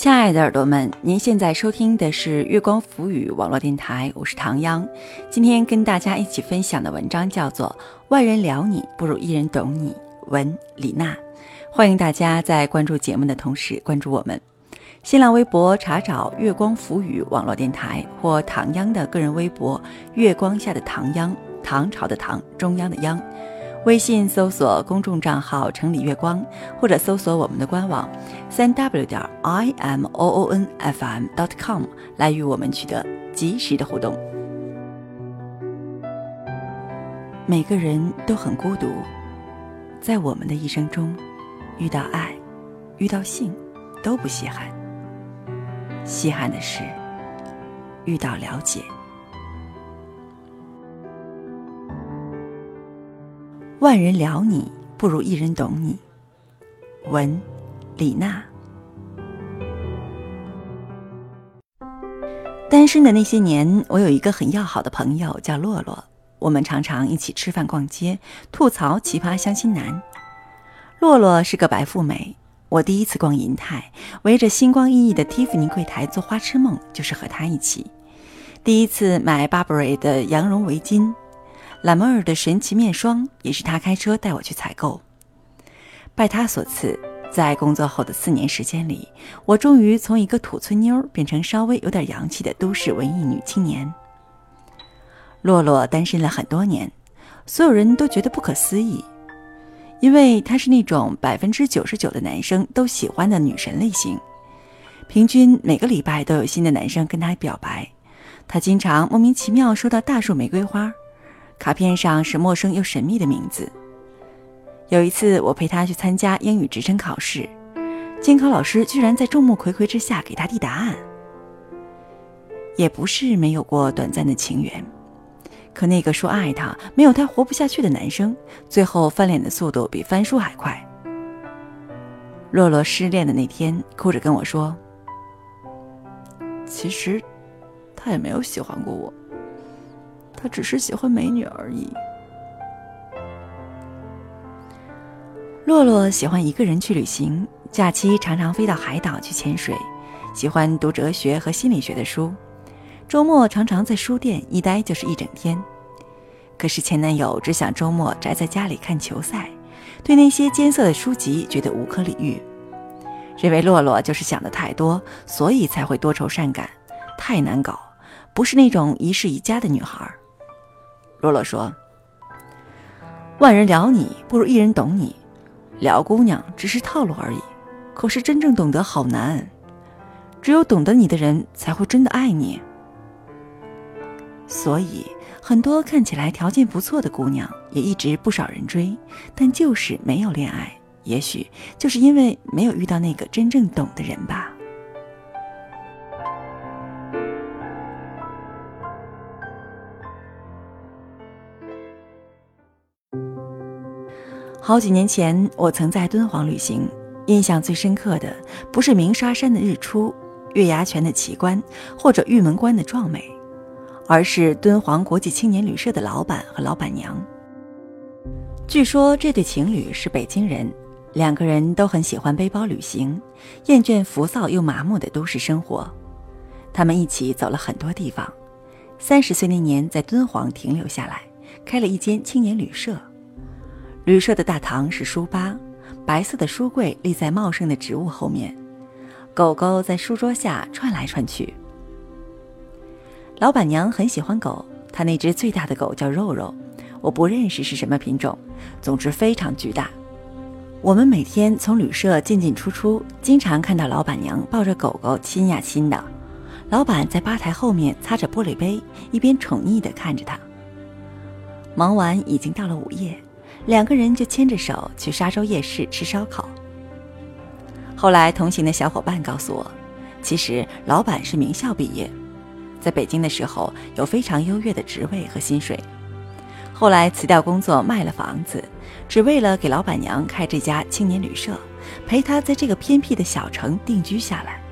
亲爱的耳朵们，您现在收听的是月光浮语网络电台，我是唐央。今天跟大家一起分享的文章叫做《万人聊你不如一人懂你》，文李娜。欢迎大家在关注节目的同时关注我们。新浪微博查找“月光浮语网络电台”或唐央的个人微博“月光下的唐央”，唐朝的唐，中央的央。微信搜索公众账号“城里月光”，或者搜索我们的官网三 w 点 i m o o n f m dot com 来与我们取得及时的互动。每个人都很孤独，在我们的一生中，遇到爱，遇到性，都不稀罕。稀罕的是遇到了解。万人聊你，不如一人懂你。文，李娜。单身的那些年，我有一个很要好的朋友叫洛洛，我们常常一起吃饭、逛街，吐槽奇葩相亲男。洛洛是个白富美，我第一次逛银泰，围着星光熠熠的蒂芙尼柜台做花痴梦，就是和他一起。第一次买 Burberry 的羊绒围巾。兰莫尔的神奇面霜也是他开车带我去采购。拜他所赐，在工作后的四年时间里，我终于从一个土村妞变成稍微有点洋气的都市文艺女青年。洛洛单身了很多年，所有人都觉得不可思议，因为她是那种百分之九十九的男生都喜欢的女神类型，平均每个礼拜都有新的男生跟她表白，她经常莫名其妙收到大束玫瑰花。卡片上是陌生又神秘的名字。有一次，我陪他去参加英语职称考试，监考老师居然在众目睽睽之下给他递答案。也不是没有过短暂的情缘，可那个说爱他、没有他活不下去的男生，最后翻脸的速度比翻书还快。洛洛失恋的那天，哭着跟我说：“其实，他也没有喜欢过我。”他只是喜欢美女而已。洛洛喜欢一个人去旅行，假期常常飞到海岛去潜水，喜欢读哲学和心理学的书，周末常常在书店一待就是一整天。可是前男友只想周末宅在家里看球赛，对那些艰涩的书籍觉得无可理喻，认为洛洛就是想的太多，所以才会多愁善感，太难搞，不是那种一世一家的女孩。洛洛说：“万人聊你，不如一人懂你。聊姑娘只是套路而已，可是真正懂得好难。只有懂得你的人，才会真的爱你。所以，很多看起来条件不错的姑娘，也一直不少人追，但就是没有恋爱。也许就是因为没有遇到那个真正懂的人吧。”好几年前，我曾在敦煌旅行，印象最深刻的不是鸣沙山的日出、月牙泉的奇观或者玉门关的壮美，而是敦煌国际青年旅社的老板和老板娘。据说这对情侣是北京人，两个人都很喜欢背包旅行，厌倦浮躁又麻木的都市生活。他们一起走了很多地方，三十岁那年在敦煌停留下来，开了一间青年旅社。旅社的大堂是书吧，白色的书柜立在茂盛的植物后面，狗狗在书桌下窜来窜去。老板娘很喜欢狗，她那只最大的狗叫肉肉，我不认识是什么品种，总之非常巨大。我们每天从旅社进进出出，经常看到老板娘抱着狗狗亲呀亲的，老板在吧台后面擦着玻璃杯，一边宠溺地看着她。忙完已经到了午夜。两个人就牵着手去沙洲夜市吃烧烤。后来同行的小伙伴告诉我，其实老板是名校毕业，在北京的时候有非常优越的职位和薪水。后来辞掉工作，卖了房子，只为了给老板娘开这家青年旅社，陪她在这个偏僻的小城定居下来。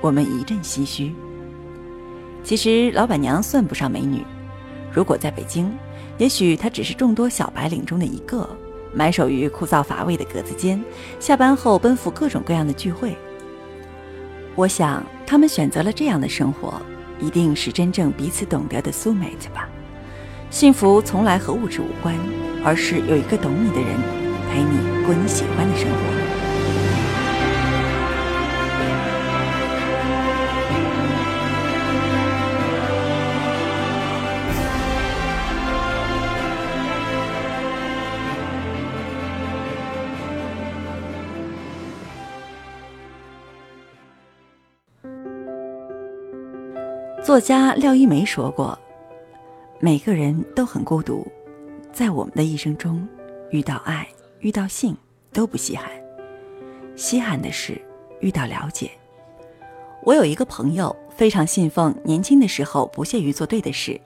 我们一阵唏嘘。其实老板娘算不上美女，如果在北京。也许他只是众多小白领中的一个，埋首于枯燥乏味的格子间，下班后奔赴各种各样的聚会。我想，他们选择了这样的生活，一定是真正彼此懂得的 soul mate 吧。幸福从来和物质无关，而是有一个懂你的人，陪你过你喜欢的生活。作家廖一梅说过：“每个人都很孤独，在我们的一生中，遇到爱、遇到性都不稀罕，稀罕的是遇到了解。”我有一个朋友非常信奉年轻的时候不屑于做对的事，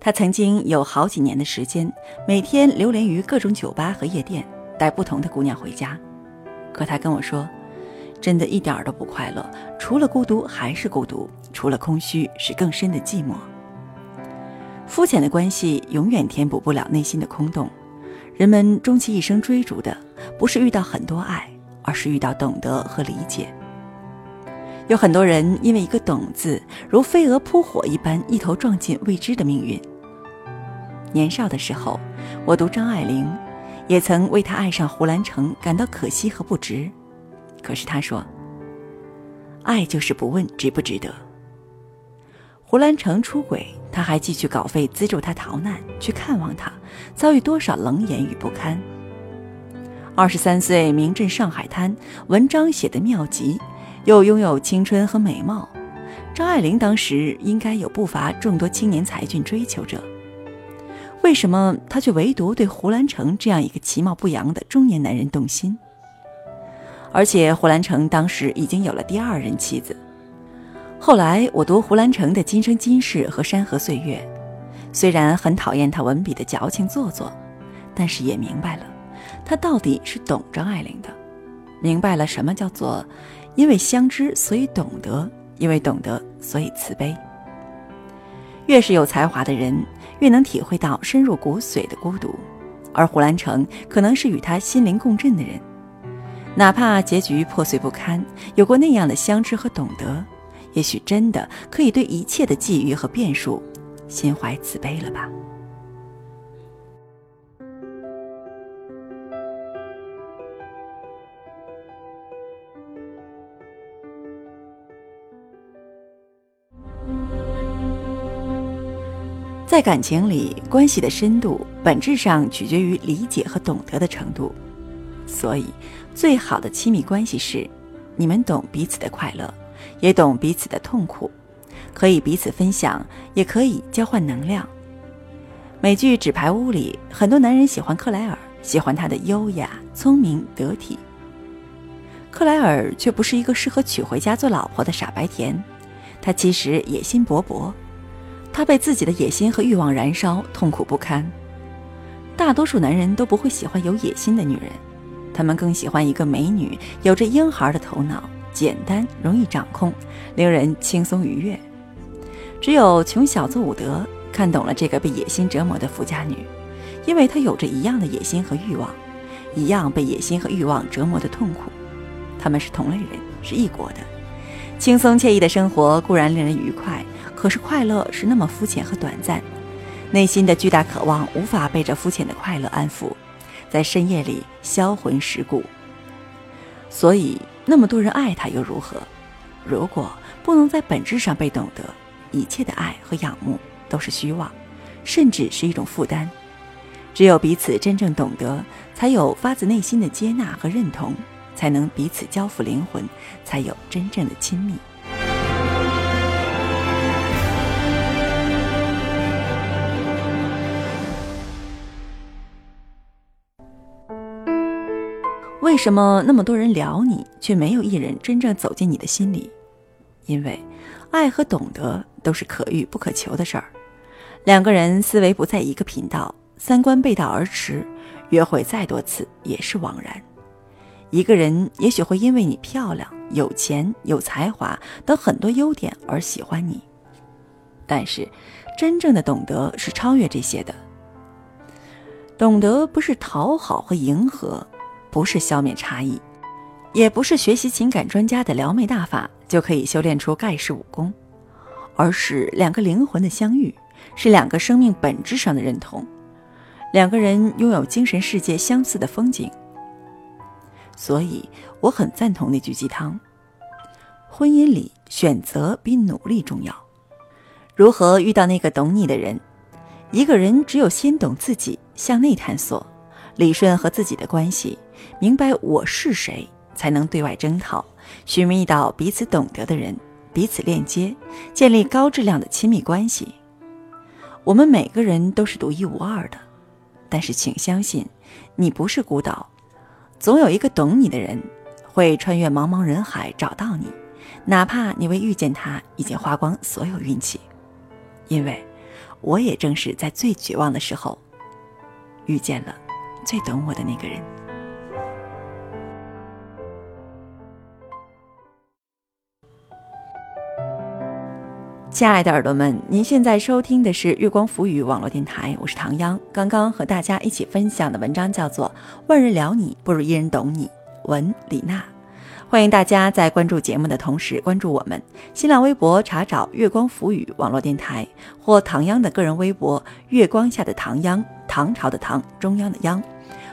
他曾经有好几年的时间，每天流连于各种酒吧和夜店，带不同的姑娘回家。可他跟我说。真的一点都不快乐，除了孤独还是孤独，除了空虚是更深的寂寞。肤浅的关系永远填补不了内心的空洞。人们终其一生追逐的，不是遇到很多爱，而是遇到懂得和理解。有很多人因为一个“懂”字，如飞蛾扑火一般，一头撞进未知的命运。年少的时候，我读张爱玲，也曾为她爱上胡兰成感到可惜和不值。可是他说：“爱就是不问值不值得。”胡兰成出轨，他还继续稿费资助他逃难，去看望他，遭遇多少冷眼与不堪。二十三岁名震上海滩，文章写得妙极，又拥有青春和美貌。张爱玲当时应该有不乏众多青年才俊追求者，为什么她却唯独对胡兰成这样一个其貌不扬的中年男人动心？而且胡兰成当时已经有了第二任妻子。后来我读胡兰成的《今生今世》和《山河岁月》，虽然很讨厌他文笔的矫情做作，但是也明白了，他到底是懂张爱玲的，明白了什么叫做因为相知所以懂得，因为懂得所以慈悲。越是有才华的人，越能体会到深入骨髓的孤独，而胡兰成可能是与他心灵共振的人。哪怕结局破碎不堪，有过那样的相知和懂得，也许真的可以对一切的际遇和变数心怀慈悲了吧。在感情里，关系的深度本质上取决于理解和懂得的程度，所以。最好的亲密关系是，你们懂彼此的快乐，也懂彼此的痛苦，可以彼此分享，也可以交换能量。美剧《纸牌屋》里，很多男人喜欢克莱尔，喜欢她的优雅、聪明、得体。克莱尔却不是一个适合娶回家做老婆的傻白甜，她其实野心勃勃，她被自己的野心和欲望燃烧，痛苦不堪。大多数男人都不会喜欢有野心的女人。他们更喜欢一个美女，有着婴孩的头脑，简单容易掌控，令人轻松愉悦。只有穷小子伍德看懂了这个被野心折磨的富家女，因为她有着一样的野心和欲望，一样被野心和欲望折磨的痛苦。他们是同类人，是异国的。轻松惬意的生活固然令人愉快，可是快乐是那么肤浅和短暂，内心的巨大渴望无法被这肤浅的快乐安抚。在深夜里销魂蚀骨，所以那么多人爱他又如何？如果不能在本质上被懂得，一切的爱和仰慕都是虚妄，甚至是一种负担。只有彼此真正懂得，才有发自内心的接纳和认同，才能彼此交付灵魂，才有真正的亲密。为什么那么多人聊你，却没有一人真正走进你的心里？因为，爱和懂得都是可遇不可求的事儿。两个人思维不在一个频道，三观背道而驰，约会再多次也是枉然。一个人也许会因为你漂亮、有钱、有才华等很多优点而喜欢你，但是，真正的懂得是超越这些的。懂得不是讨好和迎合。不是消灭差异，也不是学习情感专家的撩妹大法就可以修炼出盖世武功，而是两个灵魂的相遇，是两个生命本质上的认同，两个人拥有精神世界相似的风景。所以我很赞同那句鸡汤：婚姻里选择比努力重要。如何遇到那个懂你的人？一个人只有先懂自己，向内探索，理顺和自己的关系，明白我是谁。才能对外征讨，寻觅到彼此懂得的人，彼此链接，建立高质量的亲密关系。我们每个人都是独一无二的，但是请相信，你不是孤岛，总有一个懂你的人，会穿越茫茫人海找到你，哪怕你为遇见他已经花光所有运气。因为，我也正是在最绝望的时候，遇见了最懂我的那个人。亲爱的耳朵们，您现在收听的是月光浮语网络电台，我是唐央。刚刚和大家一起分享的文章叫做《万人聊你不如一人懂你》，文李娜。欢迎大家在关注节目的同时关注我们新浪微博，查找“月光浮语网络电台”或唐央的个人微博“月光下的唐央”，唐朝的唐，中央的央。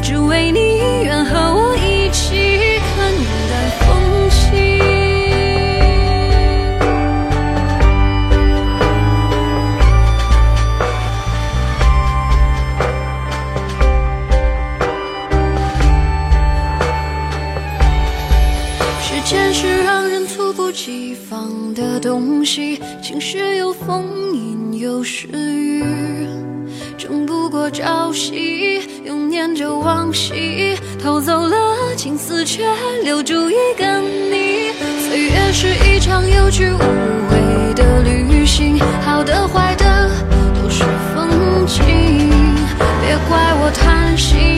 只为你，愿和我一起看淡风轻。时间是让人猝不及防的东西，晴时有风，阴。有时雨，争不过朝夕，又念着往昔，偷走了青丝，却留住一个你。岁月是一场有去无回的旅行，好的坏的都是风景。别怪我贪心，